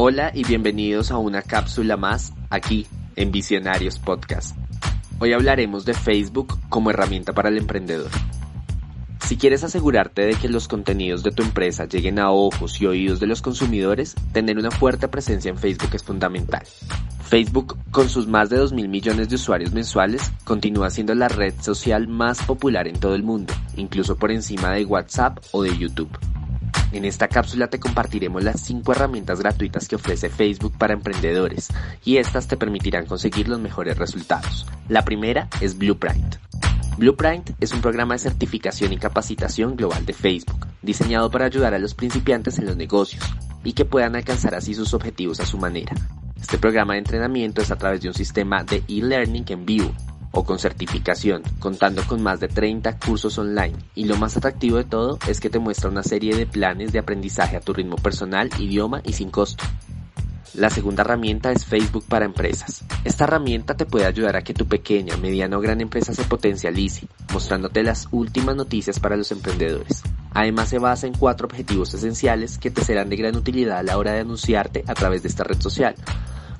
Hola y bienvenidos a una cápsula más aquí en Visionarios Podcast. Hoy hablaremos de Facebook como herramienta para el emprendedor. Si quieres asegurarte de que los contenidos de tu empresa lleguen a ojos y oídos de los consumidores, tener una fuerte presencia en Facebook es fundamental. Facebook, con sus más de 2 mil millones de usuarios mensuales, continúa siendo la red social más popular en todo el mundo, incluso por encima de WhatsApp o de YouTube. En esta cápsula te compartiremos las 5 herramientas gratuitas que ofrece Facebook para emprendedores y estas te permitirán conseguir los mejores resultados. La primera es Blueprint. Blueprint es un programa de certificación y capacitación global de Facebook, diseñado para ayudar a los principiantes en los negocios y que puedan alcanzar así sus objetivos a su manera. Este programa de entrenamiento es a través de un sistema de e-learning en vivo o con certificación, contando con más de 30 cursos online. Y lo más atractivo de todo es que te muestra una serie de planes de aprendizaje a tu ritmo personal, idioma y sin costo. La segunda herramienta es Facebook para empresas. Esta herramienta te puede ayudar a que tu pequeña, mediana o gran empresa se potencialice, mostrándote las últimas noticias para los emprendedores. Además se basa en cuatro objetivos esenciales que te serán de gran utilidad a la hora de anunciarte a través de esta red social,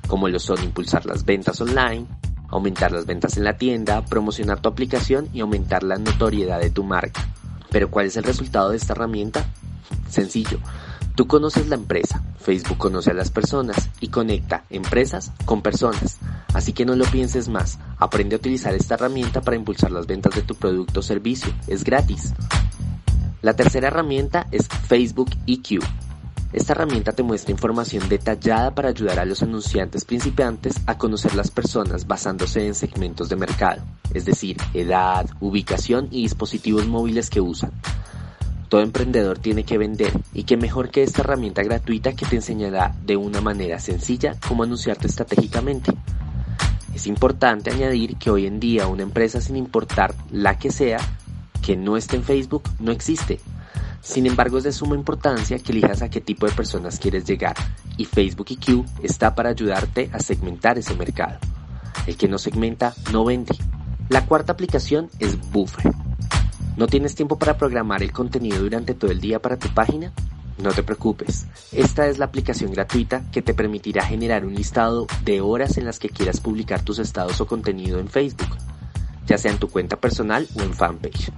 como lo son impulsar las ventas online, aumentar las ventas en la tienda, promocionar tu aplicación y aumentar la notoriedad de tu marca. Pero ¿cuál es el resultado de esta herramienta? Sencillo. Tú conoces la empresa, Facebook conoce a las personas y conecta empresas con personas. Así que no lo pienses más, aprende a utilizar esta herramienta para impulsar las ventas de tu producto o servicio. Es gratis. La tercera herramienta es Facebook EQ. Esta herramienta te muestra información detallada para ayudar a los anunciantes principiantes a conocer las personas basándose en segmentos de mercado, es decir, edad, ubicación y dispositivos móviles que usan. Todo emprendedor tiene que vender y qué mejor que esta herramienta gratuita que te enseñará de una manera sencilla cómo anunciarte estratégicamente. Es importante añadir que hoy en día una empresa sin importar la que sea, que no esté en Facebook, no existe. Sin embargo, es de suma importancia que elijas a qué tipo de personas quieres llegar y Facebook EQ está para ayudarte a segmentar ese mercado. El que no segmenta no vende. La cuarta aplicación es Buffer. ¿No tienes tiempo para programar el contenido durante todo el día para tu página? No te preocupes, esta es la aplicación gratuita que te permitirá generar un listado de horas en las que quieras publicar tus estados o contenido en Facebook, ya sea en tu cuenta personal o en fanpage.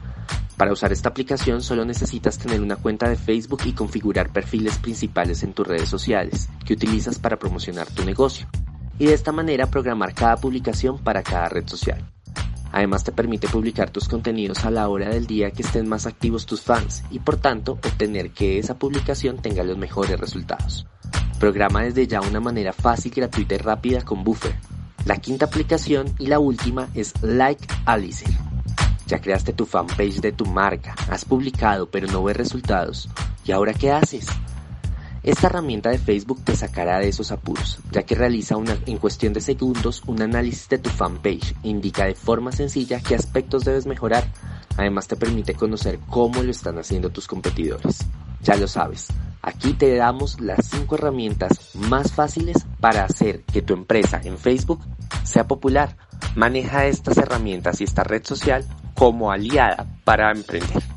Para usar esta aplicación solo necesitas tener una cuenta de Facebook y configurar perfiles principales en tus redes sociales que utilizas para promocionar tu negocio. Y de esta manera programar cada publicación para cada red social. Además te permite publicar tus contenidos a la hora del día que estén más activos tus fans y por tanto obtener que esa publicación tenga los mejores resultados. Programa desde ya una manera fácil, gratuita y rápida con Buffer. La quinta aplicación y la última es Like Alice. Ya creaste tu fanpage de tu marca, has publicado pero no ves resultados. ¿Y ahora qué haces? Esta herramienta de Facebook te sacará de esos apuros, ya que realiza una, en cuestión de segundos un análisis de tu fanpage indica de forma sencilla qué aspectos debes mejorar. Además te permite conocer cómo lo están haciendo tus competidores. Ya lo sabes, aquí te damos las 5 herramientas más fáciles para hacer que tu empresa en Facebook sea popular. Maneja estas herramientas y esta red social como aliada para emprender.